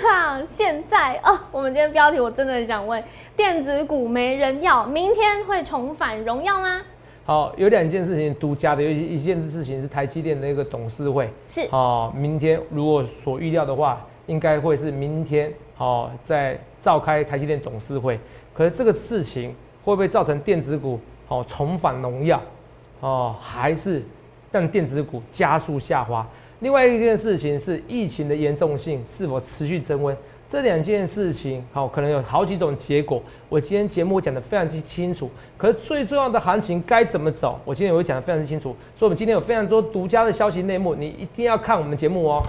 场，现在啊，我们今天标题我真的很想问：电子股没人要，明天会重返荣耀吗？好，有两件事情独家的，有一一件事情是台积电的一个董事会，是哦，明天如果所预料的话，应该会是明天哦，在召开台积电董事会。可是这个事情会不会造成电子股哦重返荣耀哦，还是让电子股加速下滑？另外一件事情是疫情的严重性是否持续增温？这两件事情，好，可能有好几种结果。我今天节目讲的非常之清楚，可是最重要的行情该怎么走，我今天也会讲的非常之清楚。所以，我们今天有非常多独家的消息内幕，你一定要看我们节目哦。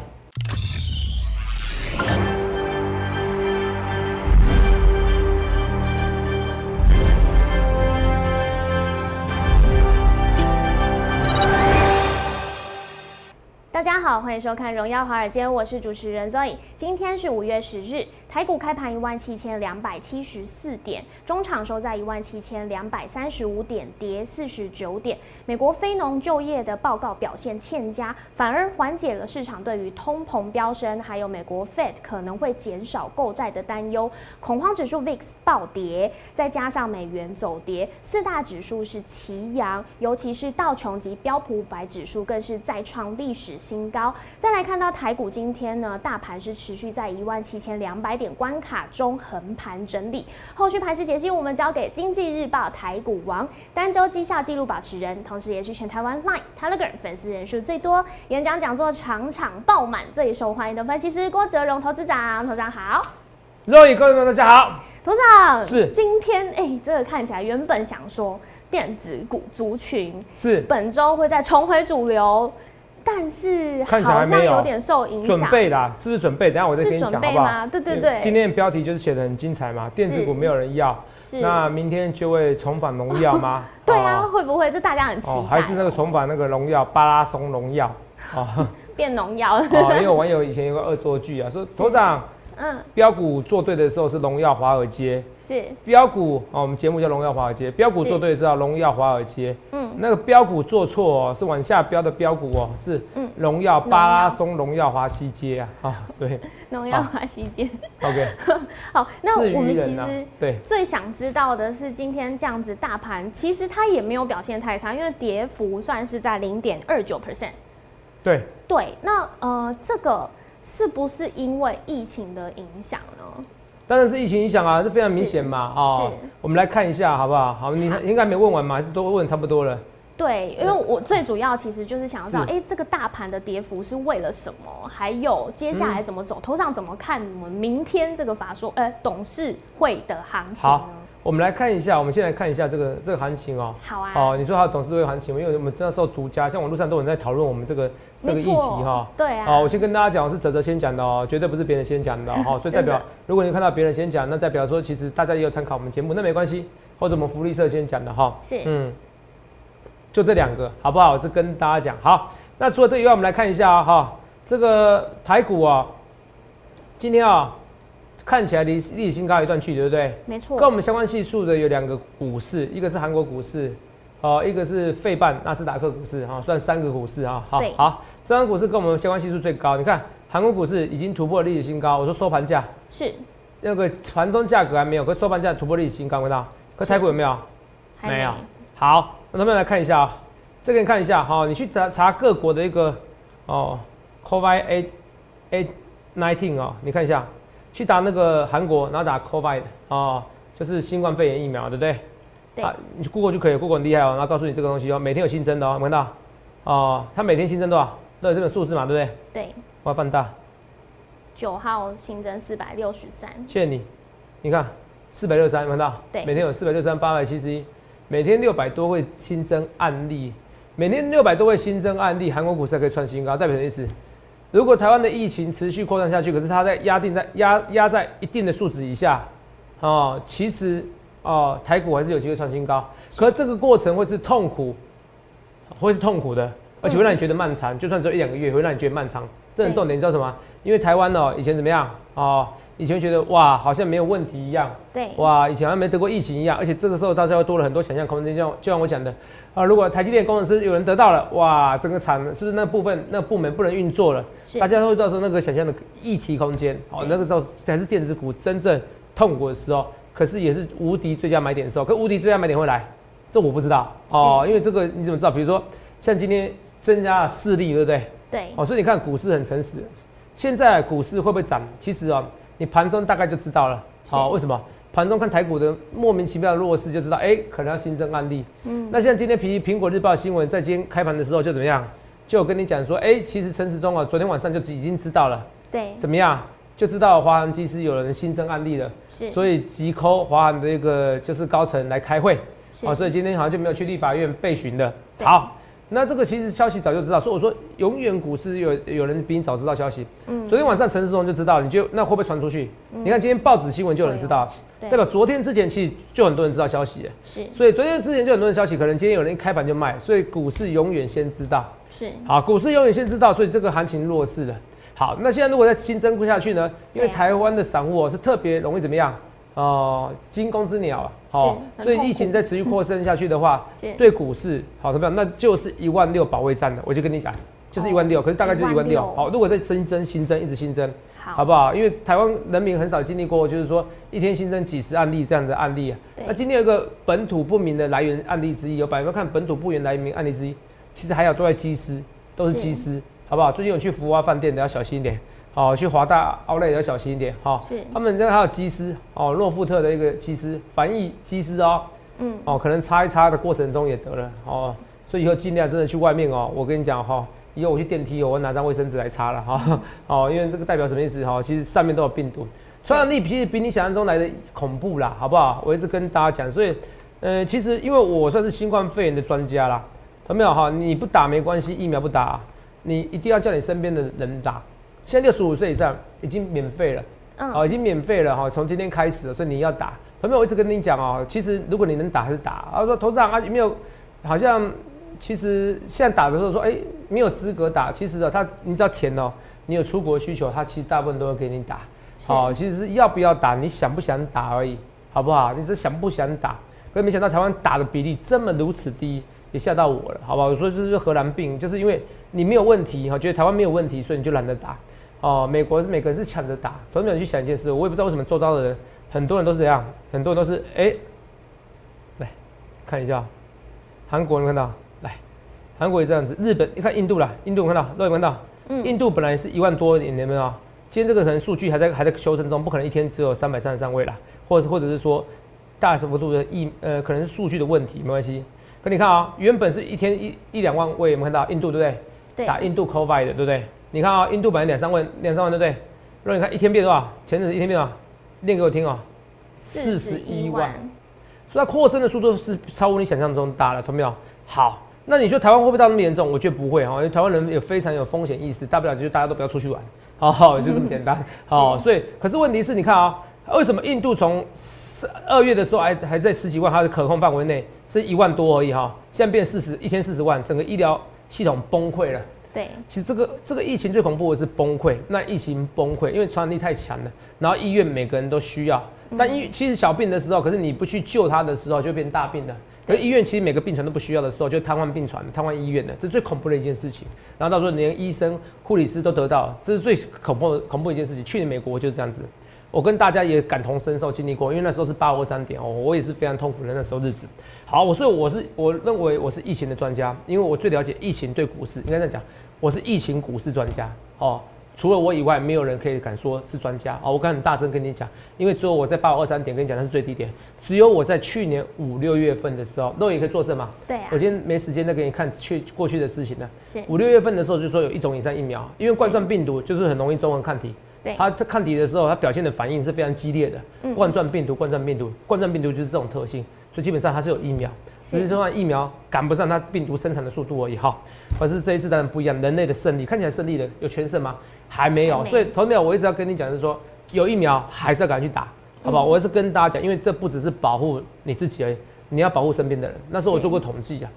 好，欢迎收看《荣耀华尔街》，我是主持人 Zoe。今天是五月十日。台股开盘一万七千两百七十四点，中场收在一万七千两百三十五点，跌四十九点。美国非农就业的报告表现欠佳，反而缓解了市场对于通膨飙升，还有美国 Fed 可能会减少购债的担忧。恐慌指数 VIX 暴跌，再加上美元走跌，四大指数是齐扬，尤其是道琼及标普五百指数更是再创历史新高。再来看到台股今天呢，大盘是持续在一万七千两百。点关卡中横盘整理，后续盘势解析我们交给经济日报台股王单周绩效记录保持人，同时也是全台湾 Line Telegram 粉丝人数最多、演讲讲座场场爆满、最受欢迎的分析师郭哲荣投资长，投资长好，各位观众大家好，投资长是今天哎，这个看起来原本想说电子股族群是本周会再重回主流。但是看起来没有点受影响。准备啦，是不是准备？等下我再跟你讲好不好？对对对。今天的标题就是写的很精彩嘛，电子股没有人要，那明天就会重返荣耀吗？对啊，会不会？这大家很期待。还是那个重返那个荣耀，巴拉松荣耀啊，变农药了。哦，因为网友以前有个恶作剧啊，说 头长，嗯，标股做对的时候是荣耀华尔街。是标股哦，我们节目叫荣耀华尔街。标股做对是要荣耀华尔街。嗯，那个标股做错哦，是往下标的标股哦，是荣耀巴拉松荣耀华西街啊啊，所以 荣耀华西街。OK，好，那我们其实对最想知道的是，今天这样子大盘其实它也没有表现太差，因为跌幅算是在零点二九 percent。对对，那呃，这个是不是因为疫情的影响呢？当然是疫情影响啊，这非常明显嘛，哦，我们来看一下好不好？好，你应该没问完嘛，还是都问差不多了？对，因为我最主要其实就是想要知道，哎，这个大盘的跌幅是为了什么？还有接下来怎么走？头上怎么看我们明天这个法说，呃，董事会的行情呢？我们来看一下，我们先来看一下这个这个行情哦。好啊。哦，你说它的董事会行情，因为我们那时候独家，像网络上都有人在讨论我们这个这个议题哈。对啊。好，我先跟大家讲，是泽泽先讲的哦，绝对不是别人先讲的哈。所以代表，如果你看到别人先讲，那代表说其实大家也有参考我们节目，那没关系。或者我们福利社先讲的哈。是。嗯。就这两个，好不好？这跟大家讲。好，那除了这以外，我们来看一下哈，这个台股啊，今天啊。看起来离历史新高一段距离，对不对？没错。跟我们相关系数的有两个股市，一个是韩国股市，哦，一个是费半纳斯达克股市，哈，算三个股市啊。好，好，三个股市跟我们相关系数最高。你看，韩国股市已经突破历史新高。我说收盘价是那个盘中价格还没有，可收盘价突破历史新高，看到？可台股有没有？没有。好，那咱们来看一下啊，这个你看一下哈，你去查查各国的一个哦，COVID A A nineteen 哦，你看一下。去打那个韩国，然后打 COVID 哦，就是新冠肺炎疫苗，对不对？对。啊，你去 Google 就可以，Google 很厉害哦，然后告诉你这个东西哦，每天有新增的哦，看到？哦，它每天新增多少？都有这个数字嘛，对不对？对。我要放大。九号新增四百六十三。谢谢你。你看，四百六十三，看到？对。每天有四百六十三，八百七十一，每天六百多位新增案例，每天六百多位新增案例，韩国股市可以创新高，代表什么意思？如果台湾的疫情持续扩散下去，可是它在压定在压压在一定的数值以下，哦，其实哦，台股还是有机会创新高。可是这个过程会是痛苦，会是痛苦的，而且会让你觉得漫长。就算只有一两个月，会让你觉得漫长。这很重点，你知道什么？因为台湾哦，以前怎么样哦？以前觉得哇，好像没有问题一样。对。哇，以前好像没得过疫情一样，而且这个时候大家又多了很多想象空间。就像就像我讲的，啊，如果台积电工程师有人得到了，哇，整个厂是不是那部分那部门不能运作了？大家都会造成那个想象的议题空间，好，那个时候才是电子股真正痛苦的时候，可是也是无敌最佳买点的时候。可无敌最佳买点会来，这我不知道哦，因为这个你怎么知道？比如说像今天增加了四例，对不对？对。哦，所以你看股市很诚实，现在股市会不会涨？其实哦，你盘中大概就知道了。好，为什么？盘中看台股的莫名其妙的弱势，就知道哎，可能要新增案例。嗯，那像今天苹苹果日报新闻在今天开盘的时候就怎么样？就我跟你讲说，哎，其实陈时中啊，昨天晚上就已经知道了。对，怎么样？就知道华航机师有人新增案例了。是，所以急 call 华航的一个就是高层来开会。是，所以今天好像就没有去立法院备询的。好。那这个其实消息早就知道，所以我说永远股市有有人比你早知道消息。嗯，昨天晚上陈世忠就知道，你就那会不会传出去？你看今天报纸新闻就有人知道，代表昨天之前其实就很多人知道消息。是，所以昨天之前就很多人消息，可能今天有人一开盘就卖，所以股市永远先知道。是，好，股市永远先知道，所以这个行情弱势了。好，那现在如果再新增不下去呢？因为台湾的散户是特别容易怎么样？哦，惊弓之鸟啊，好，所以疫情再持续扩散下去的话，对股市好，怎么样？那就是一万六保卫战的，我就跟你讲，就是一万六，可是大概就一万六。好，如果再新增、新增、一直新增，好不好？因为台湾人民很少经历过，就是说一天新增几十案例这样的案例啊。那今天有个本土不明的来源案例之一，有百分看本土不明来源案例之一，其实还有都在机师，都是机师，好不好？最近有去福华饭店的要小心一点。哦，去华大奥莱要小心一点哈。是，他们这还有机师哦，诺富特的一个机师，翻译机师哦。嗯。哦，可能擦一擦的过程中也得了哦，所以以后尽量真的去外面哦。我跟你讲哈，以后我去电梯，我拿张卫生纸来擦了哈。哦，因为这个代表什么意思哈？其实上面都有病毒，传染力其实比你想象中来的恐怖啦，好不好？我一直跟大家讲，所以，呃，其实因为我算是新冠肺炎的专家啦，有没有哈？你不打没关系，疫苗不打，你一定要叫你身边的人打。现在六十五岁以上已经免费了，嗯，好，已经免费了哈，从今天开始了，所以你要打。朋友我一直跟你讲哦，其实如果你能打还是打。他说投资长啊有没有？好像其实现在打的时候说，哎，没有资格打。其实啊，他你只要填哦，你有出国需求，他其实大部分都会给你打。好，其实是要不要打，你想不想打而已，好不好？你是想不想打？可没想到台湾打的比例这么如此低，也吓到我了，好不好？我说这是荷兰病，就是因为你没有问题哈，觉得台湾没有问题，所以你就懒得打。哦，美国每个人是抢着打，所以你去想一件事，我也不知道为什么周遭的人，很多人都是这样，很多人都是哎，来看一下，韩国人看到，来，韩国也这样子，日本你看印度啦，印度看到，都有看到，嗯，印度本来是一万多点，有没有？今天这个可能数据还在还在修正中，不可能一天只有三百三十三位啦，或者或者是说大幅度的疫呃可能是数据的问题，没关系。可你看啊，原本是一天一一两万位，有没有看到印度对不对？对，打印度 COVID 的对不对？你看啊，印度本来两三万，两三万对不对？如果你看一天变多少？前阵子一天变多少？念给我听哦，四十一万。所以它扩增的速度是超乎你想象中大了，懂没有？好，那你说台湾会不会到那么严重？我觉得不会哈，因为台湾人也非常有风险意识，大不了就是大家都不要出去玩，好好，就这么简单。好，所以可是问题是你看啊，为什么印度从二月的时候还还在十几万，它的可控范围内是一万多而已哈，现在变四十一天四十万，整个医疗系统崩溃了。对，其实这个这个疫情最恐怖的是崩溃。那疫情崩溃，因为传染力太强了，然后医院每个人都需要。但医其实小病的时候，可是你不去救他的时候，就变大病了。可医院其实每个病床都不需要的时候，就瘫痪病床、瘫痪医院的，这是最恐怖的一件事情。然后到时候连医生、护理师都得到，这是最恐怖恐怖一件事情。去年美国就是这样子，我跟大家也感同身受，经历过，因为那时候是八二三点哦，我也是非常痛苦的那时候日子。好，我所以我是我认为我是疫情的专家，因为我最了解疫情对股市。应该这样讲。我是疫情股市专家哦，除了我以外，没有人可以敢说是专家哦。我敢很大声跟你讲，因为只有我在八五二三点跟你讲，那是最低点。只有我在去年五六月份的时候，那我也可以作证嘛。对。我今天没时间再给你看去过去的事情了。五六月份的时候就说有一种以上疫苗，因为冠状病毒就是很容易中文抗体。对。它它抗体的时候，它表现的反应是非常激烈的。冠状病毒，冠状病毒，冠状病毒就是这种特性，所以基本上它是有疫苗。只是说疫苗赶不上它病毒生产的速度而已哈，可是这一次当然不一样，人类的胜利看起来胜利了，有全胜吗？还没有，所以头苗我一直要跟你讲，就是说有疫苗还是要赶快去打，好不好？我是跟大家讲，因为这不只是保护你自己而已，你要保护身边的人。那时候我做过统计啊，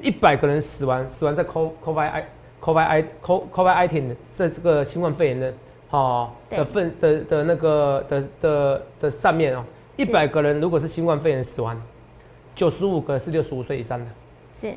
一百个人死亡，死亡在 COVID i COVID COVID i t 在这个新冠肺炎的哦的份的的那个的的的上面哦，一百个人如果是新冠肺炎死亡。九十五个是六十五岁以上的，是，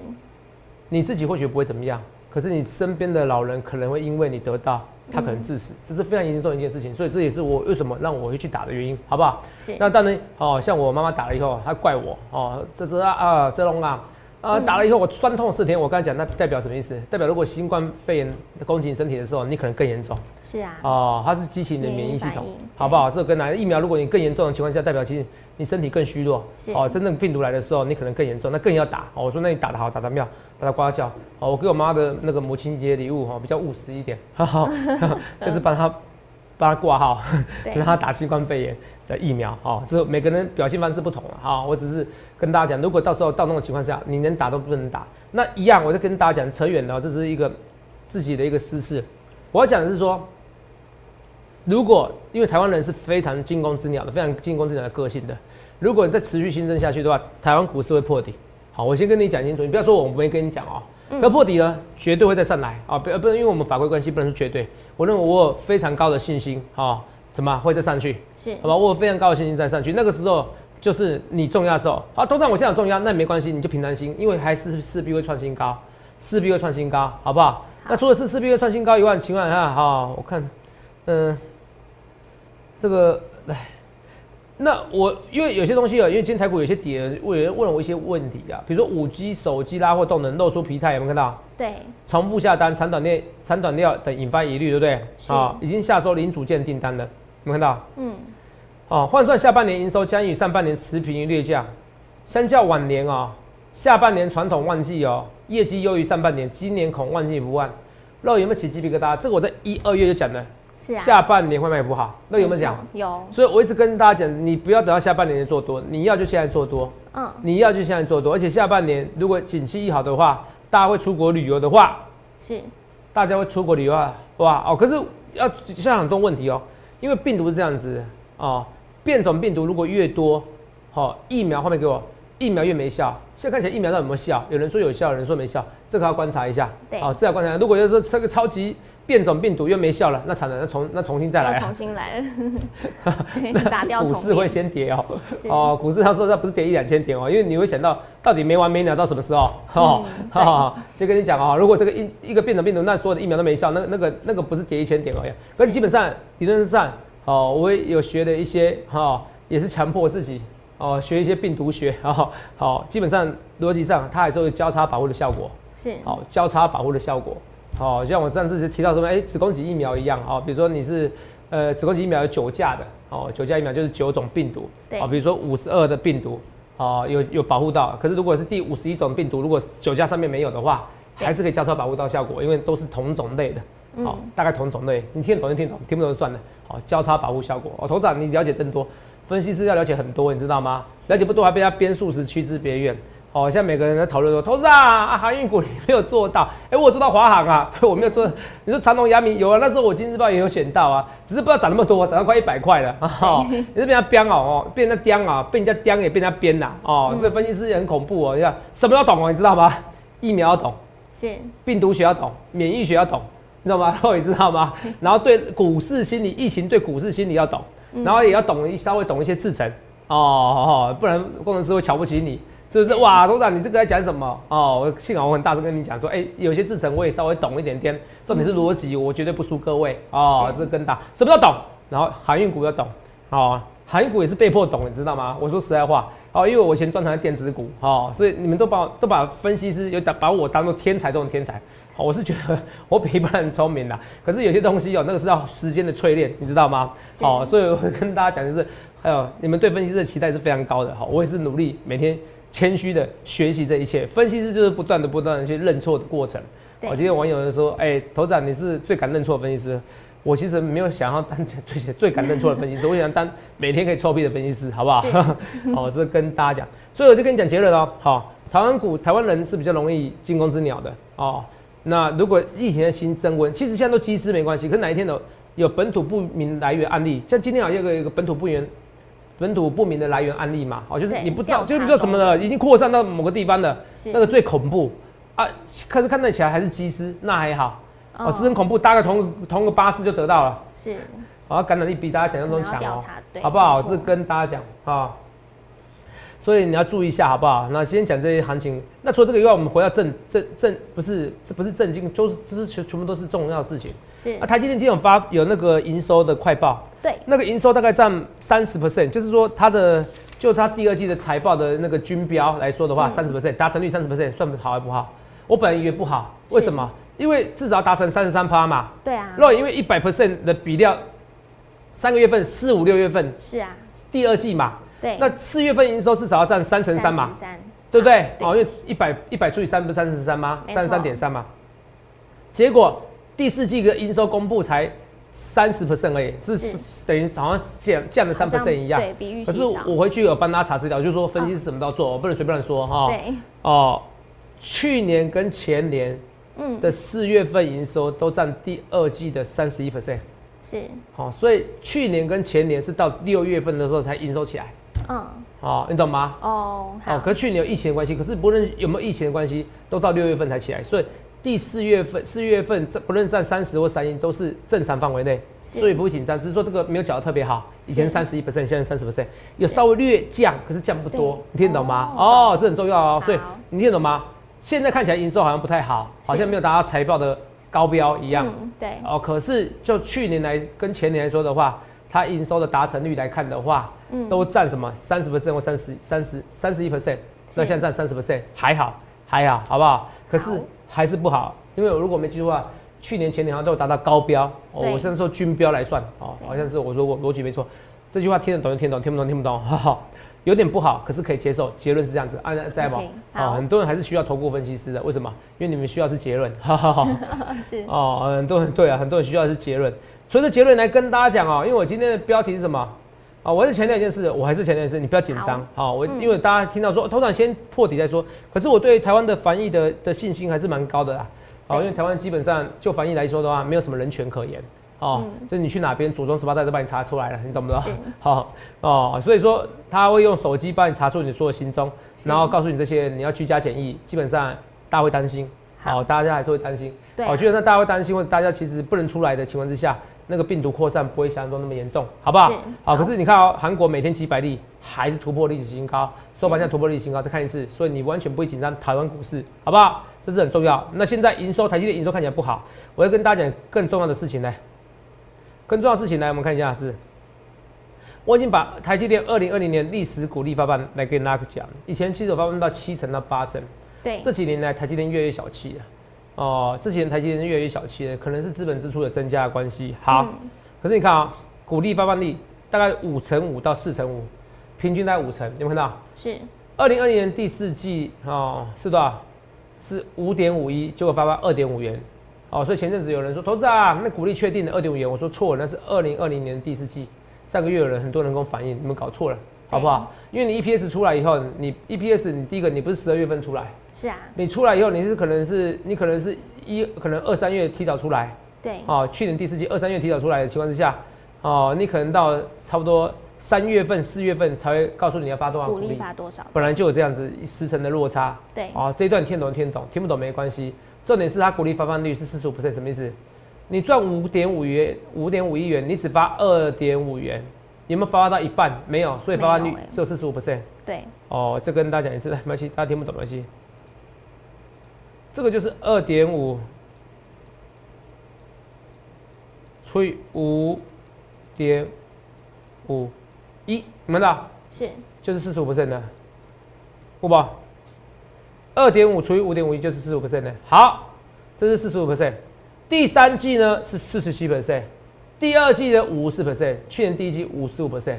你自己或许不会怎么样，可是你身边的老人可能会因为你得到，他可能致死，这是非常严重的一件事情。所以这也是我为什么让我会去打的原因，好不好？是。那当然，哦，像我妈妈打了以后，她怪我，哦，这这啊啊，这种啊。啊，打了以后我酸痛四天，我刚才讲那代表什么意思？代表如果新冠肺炎攻击你身体的时候，你可能更严重。是啊。哦，它是激起你的免疫系统，好不好？这个跟哪疫苗？如果你更严重的情况下，代表其实你身体更虚弱。哦，真正病毒来的时候，你可能更严重，那更要打。哦，我说那你打的好，打的妙，打的瓜笑。哦，我给我妈的那个母亲节礼物哈，比较务实一点，哈哈，就是帮她帮她挂号，让 她打新冠肺炎。的疫苗哦，这每个人表现方式不同了哈。我只是跟大家讲，如果到时候到那种情况下，你能打都不能打，那一样，我就跟大家讲，扯远了，这是一个自己的一个私事。我要讲的是说，如果因为台湾人是非常惊弓之鸟的，非常惊弓之鸟的个性的，如果你再持续新增下去的话，台湾股市会破底。好，我先跟你讲清楚，你不要说我没跟你讲哦，要破底呢，绝对会再上来啊，不不能因为我们法规关系不能是绝对，我认为我有非常高的信心啊。什么会再上去？是，好吧，我有非常高的信心再上去。那个时候就是你重压的时候，啊，通常我现在有重压，那没关系，你就平常心，因为还是势必会创新高，势必会创新高，好不好？那除了是势必会创新高以外，情况下，哈，我看，嗯，这个，哎，那我因为有些东西啊，因为今天台股有些跌，有人问了我一些问题啊，比如说五 G 手机拉货动能露出疲态，有没有看到？对，重复下单、长短链、长短料等引发疑虑，对不对？啊，已经下收零组件订单了。有没有看到？嗯，哦，换算下半年营收将与上半年持平于略降，相较往年哦，下半年传统旺季哦，业绩优于上半年，今年恐旺季不旺。那有没有起鸡皮疙瘩？这个我在一二月就讲了，是啊，下半年会卖不好。那有没有讲？有。所以我一直跟大家讲，你不要等到下半年做多，你要就现在做多。嗯，你要就现在做多，而且下半年如果景气一好的话，大家会出国旅游的话，是，大家会出国旅游啊，哇哦，可是要像很多问题哦。因为病毒是这样子哦，变种病毒如果越多，好疫苗后面给我，疫苗越没效。现在看起来疫苗到底有没有效？有人说有效，有人说没效，这个要观察一下。对，好，这要观察。如果要是这个超级变种病毒又没效了，那惨了，那重那重新再来。重新来 了，打掉。股市会先跌哦，哦，股市他说他不是跌一两千点哦，因为你会想到到底没完没了到什么时候？哦，好，先跟你讲啊，如果这个一一个变种病毒，那所有的疫苗都没效，那那个那个不是跌一千点而已。可基本上理论上，哦，我也有学的一些哈，也是强迫自己。哦，学一些病毒学，然 后好，基本上逻辑上它还是有交叉保护的效果，是，好，交叉保护的效果，好，像我上次提到什么，哎，子宫颈疫苗一样，哦，比如说你是，呃，子宫颈疫苗有九价的，哦，九价疫苗就是九种病毒，对，哦，比如说五十二的病毒，哦，有有保护到，可是如果是第五十一种病毒，如果九价上面没有的话，还是可以交叉保护到效果，因为都是同种类的，好，大概同种类，你听得懂就听懂，听不懂就算了，好，交叉保护效果，哦，头长你了解真多。分析师要了解很多，你知道吗？了解不多还被他编数十趋之别院。哦，像每个人在讨论说，投资啊，航运股你没有做到，哎，我做到华航啊，对我没有做。你说长隆、阳明有啊，那时候我金日报也有选到啊，只是不知道涨那么多，涨到快一百块了啊。你是被他编哦，哦，被人家编啊，被人家编也被人家编呐，哦，所以分析师也很恐怖哦。你看什么都懂哦，你知道吗？疫苗要懂，是病毒学要懂，免疫学要懂，你知道吗？你知道吗？然后对股市心理，疫情对股市心理要懂。然后也要懂一稍微懂一些制程哦，不然工程师会瞧不起你，是不是？哇，董事长，你这个在讲什么？哦，幸好我很大声跟你讲说，哎，有些制程我也稍微懂一点点，重点是逻辑，我绝对不输各位哦，是更大，什么都懂。然后航运股要懂，哦，航运股也是被迫懂，你知道吗？我说实在话，哦，因为我以前专长电子股，哦，所以你们都把都把分析师有把把我当做天才中的天才。好，我是觉得我比一般人聪明啦，可是有些东西哦，那个是要时间的淬炼，你知道吗？好，所以我会跟大家讲，就是还有你们对分析师的期待是非常高的。好，我也是努力每天谦虚的学习这一切。分析师就是不断的、不断的去认错的过程。我今天网友人说，哎，头长你是最敢认错的分析师。我其实没有想要当 最最敢认错的分析师，我想当每天可以臭屁的分析师，好不好？好，这跟大家讲，所以我就跟你讲结论哦。好，台湾股台湾人是比较容易惊弓之鸟的哦。那如果疫情的新增温，其实现在都机师没关系。可哪一天有有本土不明来源案例，像今天好像有个一个本土不明本土不明的来源案例嘛，哦，就是你不知道，就是不知道什么的，已经扩散到某个地方了，那个最恐怖啊。可是看得起来还是机师，那还好哦，这很恐怖，搭个同同个巴士就得到了，是，啊，感染力比大家想象中强哦，好不好？这跟大家讲啊。所以你要注意一下，好不好？那先讲这些行情。那除了这个以外，我们回到正正正，不是这不是正经，就是这是全全部都是重要的事情。是啊，台积电今天有发有那个营收的快报，对，那个营收大概占三十 percent，就是说它的就它第二季的财报的那个均标来说的话，三十 percent 达成率三十 percent 算好还不好？我本来以为不好，为什么？因为至少达成三十三趴嘛。对啊，若因为一百 percent 的比料，三个月份四五六月份是啊，第二季嘛，对，那四月份营收至少要占三成三嘛，三，对不对？对哦，因为一百一百除以三不是三十三吗？三十三点三嘛。结果第四季的营收公布才三十 percent 而已，是等于好像降降了三 percent 一样。对比预可是我回去有帮大家查资料，就是说分析是什么都要做，我不能随便乱说哈。对，哦，去年跟前年嗯，的四月份营收都占第二季的三十一 percent。是，好，所以去年跟前年是到六月份的时候才营收起来。嗯，哦，你懂吗？哦，好哦，可是去年有疫情的关系，可是不论有没有疫情的关系，都到六月份才起来，所以第四月份、四月份这不论占三十或三一都是正常范围内，所以不会紧张。只是说这个没有缴的特别好，以前三十一 percent，现在三十 percent，有稍微略降，可是降不多，你听得懂吗？哦哦，这很重要哦。所以你听得懂吗？现在看起来营收好像不太好，好像没有达到财报的高标一样。嗯，对，哦，可是就去年来跟前年来说的话，它营收的达成率来看的话，嗯都占什么三十 percent 或三十三十三十一 percent，那现在占三十 percent 还好还好，好不好？可是好还是不好，因为我如果没记错的话，去年前年好像都有达到高标哦，对我现在说均标来算哦，好像是我说我逻辑没错，这句话听得懂就听得懂，听不懂听不懂，哈哈。有点不好，可是可以接受。结论是这样子，按在吗哦，很多人还是需要投顾分析师的，为什么？因为你们需要是结论，哈哈哈。是，哦，很多人对啊，很多人需要的是结论。所以这结论来跟大家讲哦，因为我今天的标题是什么？啊、我还是强调一件事，我还是强调一件事，你不要紧张。好、我、嗯因为大家听到说，通常先破底再说。可是我对台湾的防疫的的信心还是蛮高的啦。好，因为台湾基本上就防疫来说的话，没有什么人权可言。哦，嗯就是你去哪边祖宗十八代都把你查出来了，你懂不懂是？好哦，所以说他会用手机帮你查出你所有行踪，然后告诉你这些你要居家检疫，基本上大家会担心。好好、大家还是会担心。对啊我觉得那大家会担心，或者大家其实不能出来的情况之下，那个病毒扩散不会想象中那么严重，好不好？好，好可是你看哦，韩国每天几百例，还是突破历史新高，收盘价突破历史新高，再看一次，所以你完全不会紧张台湾股市，好不好？这是很重要。那现在营收，台积电营收看起来不好，我要跟大家讲更重要的事情呢，更重要的事情来，我们看一下是。我已经把台积电二零二零年历史股利发放来跟大家讲，以前其实我发放到七成到八成，对，这几年来，台积电越来越小气了。哦，这几年台积电越来越小气了，可能是资本支出的增加的关系。好，嗯可是你看啊、股利发放率大概五成五到四成五，平均大概五成，有没有看到？是，二零二零年第四季哦是多少？是五点五一，结果发放二点五元。哦，所以前阵子有人说，投资啊，那股利确定的二点五元，我说错了，那是二零二零年第四季。上个月有人很多人跟我反映，你们搞错了，好不好？因为你 EPS 出来以后，你 EPS 你第一个你不是十二月份出来，是啊，你出来以后，你是可能是你可能是一可能二三月提早出来。对，哦，去年第四季二三月提早出来的情况之下，哦，你可能到差不多三月份、四月份才会告诉你要发多少鼓励股利，发多少？本来就有这样子时程的落差。对，哦。这一段你听懂听懂，听不懂没关系，重点是它股利发放率是四十五什么意思？你赚五点五元，五点五亿元，你只发二点五元，有没有发到一半？没有，所以发放率只有四十五 percent。对，哦，这跟大家讲一次，来，没关系，大家听不懂没关系。这个就是二点五除以五点五一，你们的是，就是四十五 percent 的，不吧？二点五除以五点五一就是四十五 percent 的。好，这是四十五 percent。第三季呢是四十七 percent，第二季的五十 percent，去年第一季五十五 percent，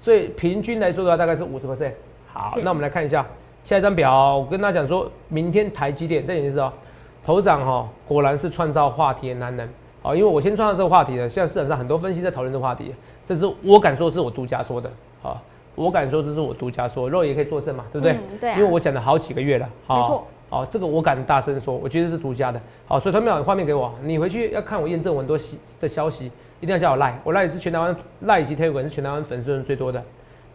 所以平均来说的话大概是五十 percent。好，那我们来看一下下一张表。我跟大家讲说，明天台积电，这点就是哦，头长哈、果然是创造话题的男人。哦，因为我先创造这个话题的，现在市场上很多分析在讨论这个话题，这是我敢说是我独家说的。好，我敢说这是我独家说，肉也可以作证嘛，对不对？嗯对啊因为我讲了好几个月了。好没错。好，这个我敢大声说，我觉得是独家的。好，所以他们有画面给我，你回去要看我验证我很多息的消息，一定要叫我赖，我赖是全台湾赖以及 Telegram 是全台湾粉丝人最多的，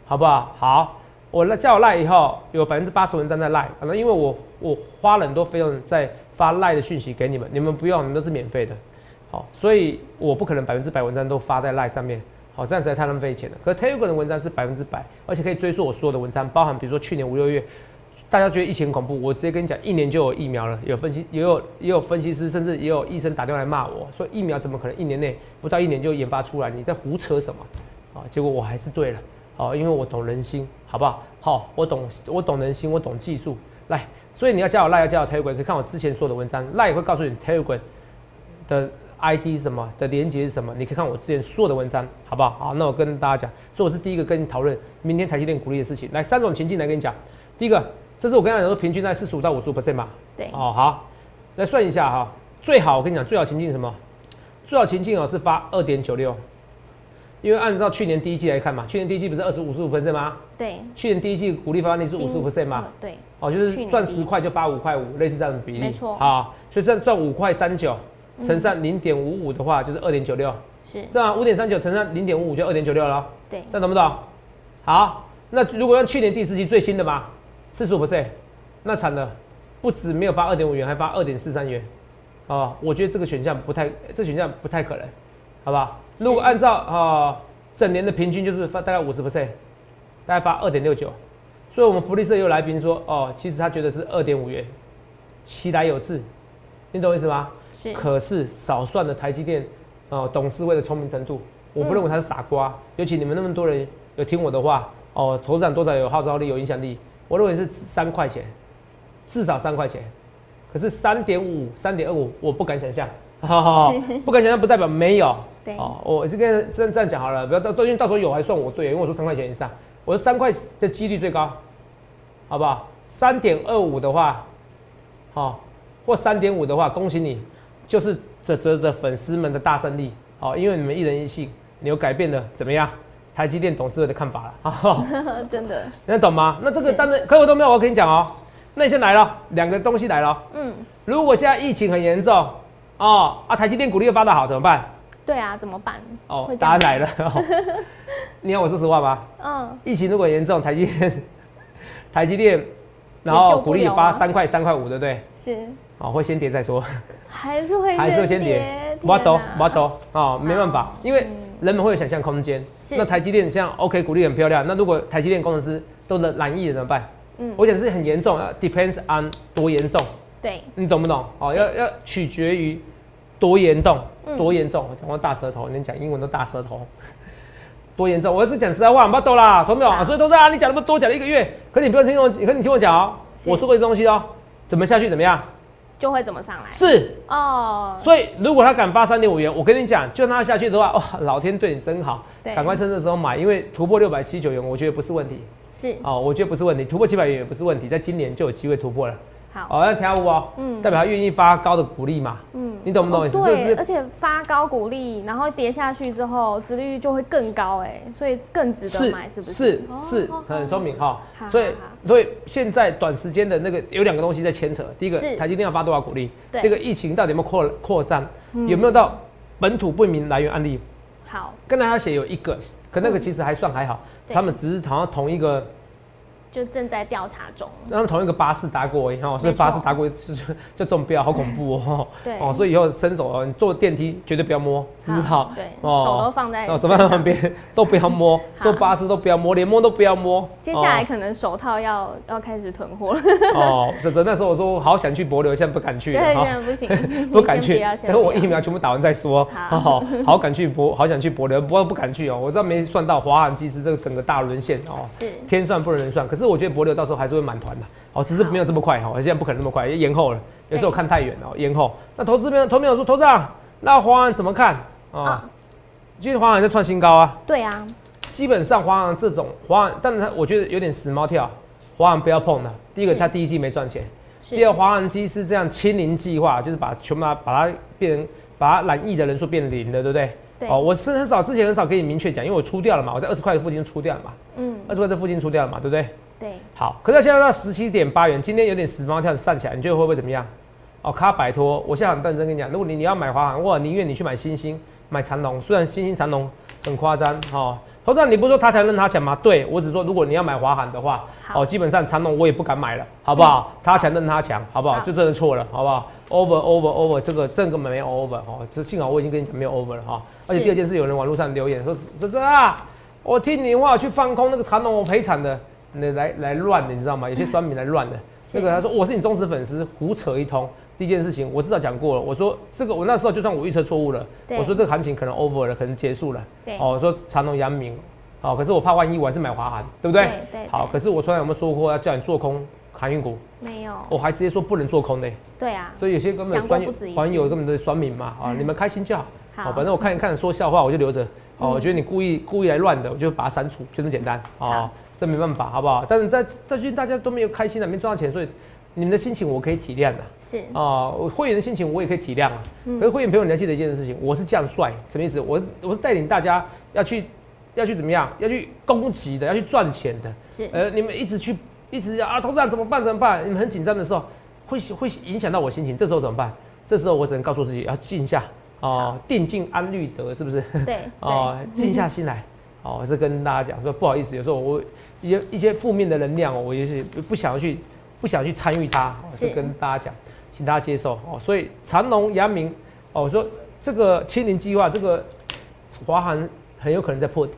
好不好？好，我赖叫我赖以后，有百分之八十文章在赖，可能因为我我花了很多费用在发赖的讯息给你们，你们不用，你们都是免费的。好，所以我不可能百分之百文章都发在赖上面。好，这样实在太浪费钱了。可 Tiger 的文章是百分之百，而且可以追溯我所有的文章，包含比如说去年五六月，大家觉得疫情恐怖，我直接跟你讲，一年就有疫苗了。有分析，也有也有分析师，甚至也有医生打电话来骂我说，疫苗怎么可能一年内不到一年就研发出来？你在胡扯什么？啊，结果我还是对了，哦，因为我懂人心，好不好？好，我懂，我懂人心，我懂技术，来，所以你要加我赖，要加我 Telegram，可以看我之前说的文章，赖会告诉你 Telegram 的。ID 是什么的连接是什么？你可以看我之前所有的文章，好不好？好，那我跟大家讲，所以我是第一个跟你讨论明天台积电鼓励的事情。来，三种情境来跟你讲。第一个，这是我跟大家讲说，平均在四十五到五十五 percent 嘛。对。哦，好，来算一下哈。最好我跟你讲，最好情境什么？最好情境哦是发二点九六，因为按照去年第一季来看嘛，去年第一季不是二十五十五 percent 吗？对。去年第一季鼓励发放率是五十五 percent 嘛？对。哦，就是赚十块就发五块五，类似这样的比例。没错。好，所以赚赚五块三九。乘上零点五五的话，就是二点九六，是这样，五点三九乘上零点五五就二点九六了。对，这样懂不懂？好，那如果用去年第四季最新的嘛，四十五 percent，那惨了，不止没有发二点五元，还发二点四三元，哦，我觉得这个选项不太，这选项不太可能，好不好？如果按照啊整年的平均就是发大概五十 percent，大概发二点六九，所以我们福利社有来宾说，哦，其实他觉得是二点五元，其来有自，你懂我意思吗？是可是少算了台积电，哦，董事会的聪明程度，我不认为他是傻瓜。尤其你们那么多人有听我的话，哦，投资长多少有号召力、有影响力，我认为是三块钱，至少三块钱。可是三点五、三点二五，我不敢想象，不敢想象不代表没有。对，哦，我是跟这样这样讲好了，不要到因为到时候有还算我对，因为我说三块钱以上，我说三块的几率最高，好不好？三点二五的话，好，或三点五的话，恭喜你。就是这这的粉丝们的大胜利哦，因为你们一人一信，你又改变了怎么样？台积电董事会的看法了啊，真的，能懂吗？那这个当然，可我都没有，我跟你讲哦，那你先来了，两个东西来了，嗯，如果现在疫情很严重哦啊，台积电股利又发的好怎么办？对啊，怎么办？哦，答案来了，你要我说实话吗？嗯，疫情如果严重，台积电，台积电，然后股利发三块三块五，对不对？是。哦，会先跌再说，还是会还是会先跌，不懂不懂哦，没办法，因为人们会有想象空间。那台积电像 OK，股利很漂亮。那如果台积电工程师都能染疫怎么办？嗯，我讲是很严重，depends on 多严重。对，你懂不懂？哦，要要取决于多严重，多严重。我讲过大舌头，你讲英文都大舌头，多严重？我是讲实在话，不懂啦，懂没有？所以都在啊，你讲那么多，讲了一个月，可你不要听我，可你听我讲哦，我说过的东西哦，怎么下去怎么样？就会怎么上来？是哦，所以如果他敢发三点五元，我跟你讲，就让他下去的话，哇，老天对你真好，赶快趁这时候买，因为突破六百七九元，我觉得不是问题。是哦，我觉得不是问题，突破七百元也不是问题，在今年就有机会突破了。好，要跳舞哦，嗯，代表他愿意发高的鼓励嘛，嗯，你懂不懂意思？对，而且发高鼓励，然后跌下去之后，殖利率就会更高，哎，所以更值得买，是不是？是是，很聪明哈。所以所以现在短时间的那个有两个东西在牵扯，第一个台积电要发多少股利？这个疫情到底有没有扩扩散？有没有到本土不明来源案例？好，跟大家写有一个，可那个其实还算还好，他们只是好像同一个。就正在调查中。他们同一个巴士搭过，哈，所以巴士搭过就就中标，好恐怖哦。对哦，所以以后伸手哦，你坐电梯绝对不要摸，知道？对，手都放在手放在旁边，都不要摸。坐巴士都不要摸，连摸都不要摸。接下来可能手套要要开始囤货了。哦，这这那时候我说好想去博流，现在不敢去。对，现在不行，不敢去。等我疫苗全部打完再说。好，好敢去博，好想去博流，不过不敢去哦。我知道没算到华航机师这个整个大沦陷哦，是天算不能人算。可是我觉得博流到时候还。是会满团的，哦，只是没有这么快哈，现在不可能那么快，延后了。有时候看太远了，延后。那投资边投没有说，投资啊，那华航怎么看啊？其实华航在创新高啊。对啊。基本上华航这种华航，但是它我觉得有点死猫跳，华航不要碰的。第一个，它第一季没赚钱；第二，华航机是这样清零计划，就是把全部把它变成把它染疫的人数变零的，对不对？对。哦，我是很少之前很少给你明确讲，因为我出掉了嘛，我在二十块的附近出掉了嘛。嗯。二十块的附近出掉了嘛，对不对？对，好，可是现在到十七点八元，今天有点死猫跳站起来，你觉得会不会怎么样？哦，卡摆脱。我现在很认真跟你讲，如果你你要买华航，我宁愿你去买星星、买长龙。虽然星星、长龙很夸张，哈，投资人，你不是说他强任他强吗？对我只说，如果你要买华航的话，好哦，基本上长隆我也不敢买了，好不好？他强任他强，好不好？好就真的错了，好不好？over over over，这个这个没有 over 哦，这幸好我已经跟你讲没有 over 了哈。而且第二件事，有人网络上留言说，这这啊，我听你话去放空那个长隆，我赔惨的，你来来乱的，你知道吗？有些酸民来乱的。那个他说我是你忠实粉丝，胡扯一通。第一件事情我至少讲过了，我说这个我那时候就算我预测错误了，我说这个行情可能 over 了，可能结束了。对哦，我说长隆、阳明，哦，可是我怕万一我还是买华航，对不对？对对好，可是我从来有没有说过要叫你做空航运股？没有，我还直接说不能做空的。对啊，所以有些根本酸网友根本都是酸民嘛，啊，你们开心就好。好哦，反正我看一看说笑话我就留着。哦，嗯我觉得你故意故意来乱的，我就把它删除，就这么简单。哦好，这没办法，好不好？但是在在最近大家都没有开心的，没赚到钱，所以你们的心情我可以体谅的。是，啊，我会员的心情我也可以体谅啊。嗯可是会员朋友你要记得一件事情，我是将帅，什么意思？我我是带领大家要去要去怎么样？要去攻击的，要去赚钱的。是，呃，你们一直去一直啊，投资人怎么办？怎么办？你们很紧张的时候，会会影响到我心情。这时候怎么办？这时候我只能告诉自己要静下哦、定静安虑得，是不是？对，哦，对，静下心来。哦，是跟大家讲说，不好意思，有时候我一些一些负面的能量哦，我也是不想要去不想去参与它，哦是是跟大家讲，请大家接受哦。所以长隆、阳明哦，我说这个清零计划，这个华航很有可能在破底，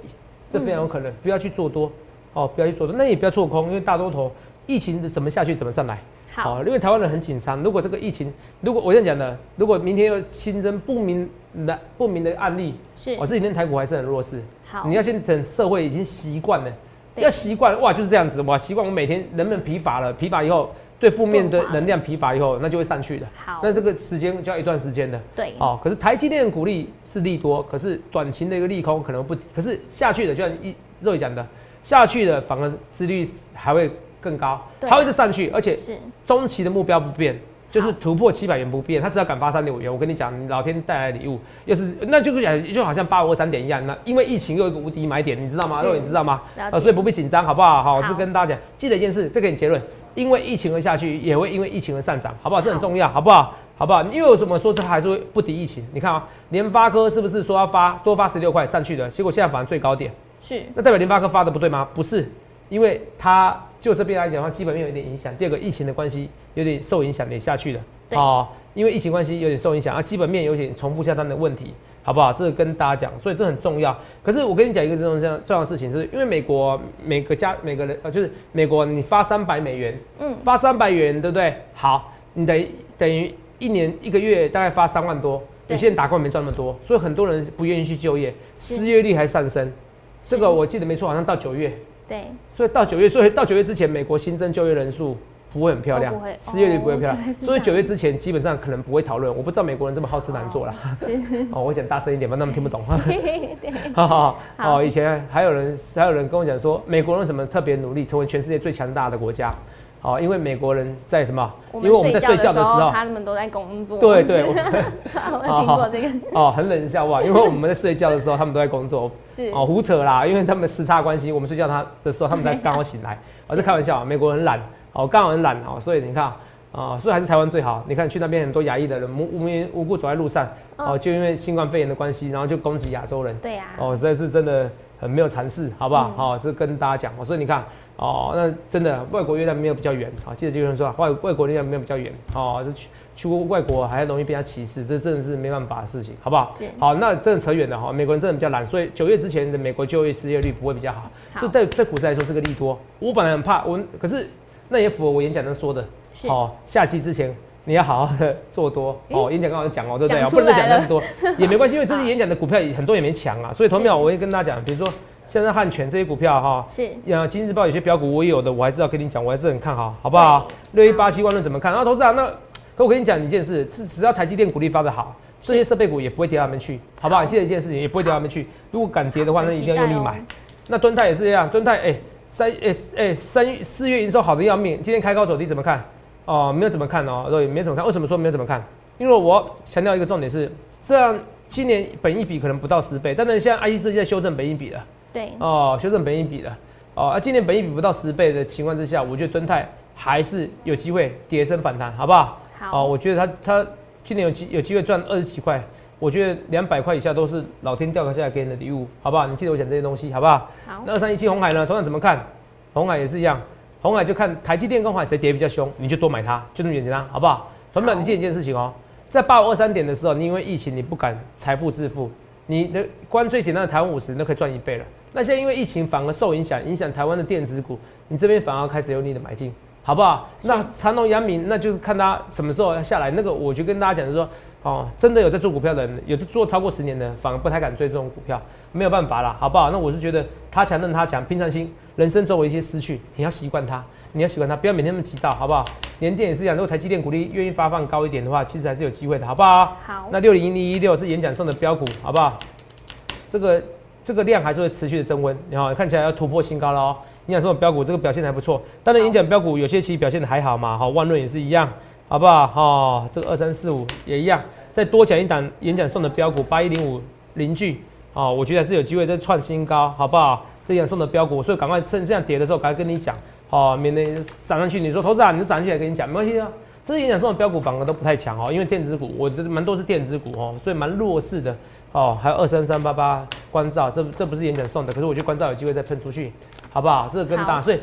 这非常有可能，不要去做多哦，不要去做多，那也不要做空，因为大多头疫情怎么下去怎么上来。好，哦，因为台湾人很紧张。如果这个疫情，如果我这样讲的，如果明天又新增不明的不明的案例，是哦，，这几天台股还是很弱势。好，你要先等社会已经习惯了，对要习惯哇，就是这样子哇，习惯我每天人们疲乏了，疲乏以后对负面的能量疲乏以后，那就会上去的。好，那这个时间就要一段时间的。对，哦，可是台积电的股利是利多，可是短期的一个利空可能不，可是下去的就像一肉爷讲的，下去的反而资率还会更高，对。啊它会再上去，而且是，中期的目标不变，就是突破七百元不变，他只要敢发三点五元，我跟你讲，老天带来礼物，又是那就是讲就好像八五二三点一样，那因为疫情又有一个无敌买点，你知道吗？是肉你知道吗？啊呃，所以不必紧张，好不好？好，我好是跟大家讲，记得一件事，这给你结论，因为疫情而下去，也会因为疫情而上涨，好不好？这很重要，好不好？好不好？因为为什么说这还是会不敌疫情？你看啊，联发科是不是说要发多发十六块上去的？结果现在反而最高点，是，那代表联发科发的不对吗？不是，因为它就这边来讲的话，基本面有一点影响。第二个，疫情的关系有点受影响，也下去了。对哦，因为疫情关系有点受影响，啊，基本面有点重复下单的问题，好不好？这个跟大家讲，所以这很重要。可是我跟你讲一个这种这样重要的事情，是因为美国每个家每个人呃，就是美国你发三百美元，嗯，发三百元，对不对？好，你等于等于一年一个月大概发三万多，有些人打工没赚那么多，所以很多人不愿意去就业，失业率还上升。这个我记得没错，好像到九月，对，所以到九月，所以到九月之前，美国新增就业人数不会很漂亮失业率不会漂亮所以九月之前基本上可能不会讨论。我不知道美国人这么好吃懒做啦。哦，我讲大声一点吧，他们听不懂。对，哈哈，好哦，以前还有人还有人跟我讲说，美国人为什么特别努力成为全世界最强大的国家？哦，因为美国人在什么？因为我们在睡觉的时候，他们都在工作，对对，我 听过这个，哦，很冷笑话，因为我们在睡觉的时候，他们都在工作。是，哦，胡扯啦，因为他们时差关系，我们睡觉他的时候，他们才 刚好醒来。我在开玩笑，美国人懒，哦，刚好很懒哦，所以你看啊、所以还是台湾最好。你看去那边很多亚裔的人无无缘无故走在路上，哦，就因为新冠肺炎的关系，然后就攻击亚洲人，对呀，哦，实在是真的很没有尝试，好不好？嗯好、是跟大家讲，哦，所以你看，哦，那真的外国月亮没有比较圆，好、记得就有人说外外国月亮没有比较圆，哦，是去去过外国还容易被他歧视，这真的是没办法的事情，好不好是？好，那真的扯远了哈、美国人真的比较懒，所以九月之前的美国就业失业率不会比较好，好这对对股市来说是个利多。我本来很怕，我可是那也符合我演讲的说的，是，哦，夏季之前你要好好的 做多哦。演讲刚好讲哦，对不对？不能再讲那么多也没关系，因为这些 演讲的股票也很多也没强啊，所以投票我会跟大家讲，比如说像是汉全这些股票哈。是，呃，今日报有些标股我也有的，我还是要跟你讲，我还是很看好，好不好？六一八七万论怎么看？然后投资长，那可我跟你讲一件事，只只要台积电股利发的好，这些设备股也不会跌到他们去，好不好？好你记得一件事情，也不会跌到他们去。如果敢跌的话，那一定要用力买。那敦泰也是一样，敦泰哎三哎哎三月四月营收好的要命，今天开高走低怎么看？哦，没有怎么看哦，对，没怎么看。为什么说没有怎么看？因为我强调一个重点是，这样今年本益比可能不到十倍，但是现在 IC 设计在修正本益比了。对，哦，修正本益比了。哦，啊，今年本益比不到十倍的情况之下，我觉得敦泰还是有机会跌升反弹，好不好？哦，好，我觉得它它今年有机有机会赚二十几块，我觉得两百块以下都是老天掉下来给你的礼物，好不好？你记得我讲这些东西，好不好？好，那二三一七红海呢？同样怎么看？红海也是一样，红海就看台积电跟红海谁跌比较凶，你就多买它，就这么简单，好不好？同样，你记得一件事情哦，在八五二三点的时候，你因为疫情你不敢财富致富，你的关最简单的台湾五十你都可以赚一倍了。那现在因为疫情反而受影响，影响台湾的电子股，你这边反而开始有你的买进，好不好？那长隆、阳明，那就是看它什么时候要下来。那个我就跟大家讲，就是说，哦，真的有在做股票的人，有在做超过十年的，反而不太敢追这种股票，没有办法啦，好不好？那我是觉得他强任他强，平常心，人生总有一些失去，你要习惯它，你要习惯它，不要每天那么急躁，好不好？联电也是一样，如果台积电股利愿意发放高一点的话，其实还是有机会的，好不好？好，那六零零一六是演讲中的标股，好不好？这个。这个量还是会持续的增温，你好，看起来要突破新高了哦。演讲中的标股这个表现还不错，当然演讲标股有些其实表现的还好嘛，好，万润也是一样，好不好？哈，这个二三四五也一样，再多讲一档演讲送的标股八一零五邻居，哦，我觉得还是有机会再创新高，好不好？这演讲送的标股，所以赶快趁这样跌的时候，赶快跟你讲，哦，免得涨上去，你说投资啊，你就涨起来跟你讲，没关系啊。这些演讲送的标股反而都不太强哦，因为电子股，我觉得蛮多是电子股哦，所以蛮弱势的。哦，还有二三三八八关照，这这不是演讲送的，可是我觉得关照有机会再喷出去，好不好？这个更大，所以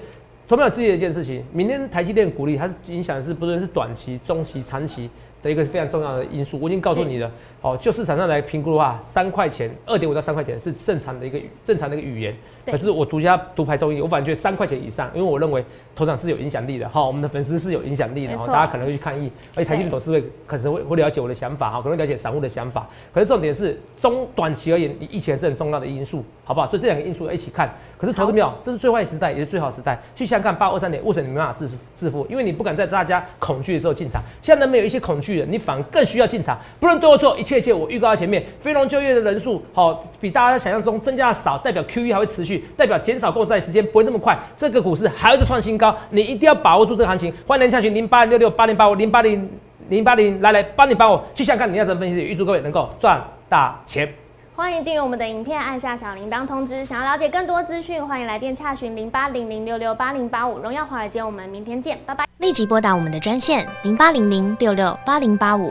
同样有自己的一件事情，明天台积电鼓励它是影响是不论是短期、中期、长期的一个非常重要的因素，我已经告诉你了。哦，就市场上来评估的话，三块钱，二点五到三块钱是正常的一个正常的一个语言。可是我独家独排中医，我反而觉得三块钱以上，因为我认为头场是有影响力的哈，我们的粉丝是有影响力的哈，大家可能会去抗议，而且台积电董事会可能会会了解我的想法哈，可能了解散户的想法。可是重点是中短期而言，你疫情是很重要的因素，好不好？所以这两个因素一起看。可是投资没有，这是最坏时代，也是最好时代。去想想看，八二三点，为什么你没办法致致富？因为你不敢在大家恐惧的时候进场。现在没有一些恐惧的，你反而更需要进场。不论对或错，一切一切我预告在前面。非农就业的人数好，比大家想象中增加的少，代表 Q E 还会持续，代表减少购债时间不会那么快。这个股市还有一个创新高，你一定要把握住这个行情。欢迎连下群零八零六六八零八五零八零零八零来来帮你帮我去想看你要怎么分析，预祝各位能够赚大钱。欢迎订阅我们的影片，按下小铃铛通知。想要了解更多资讯，欢迎来电洽询零八零零六六八零八五。荣耀华尔街，我们明天见，拜拜。立即拨打我们的专线零八零零六六八零八五